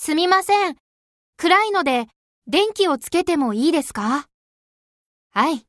すみません。暗いので、電気をつけてもいいですか？はい。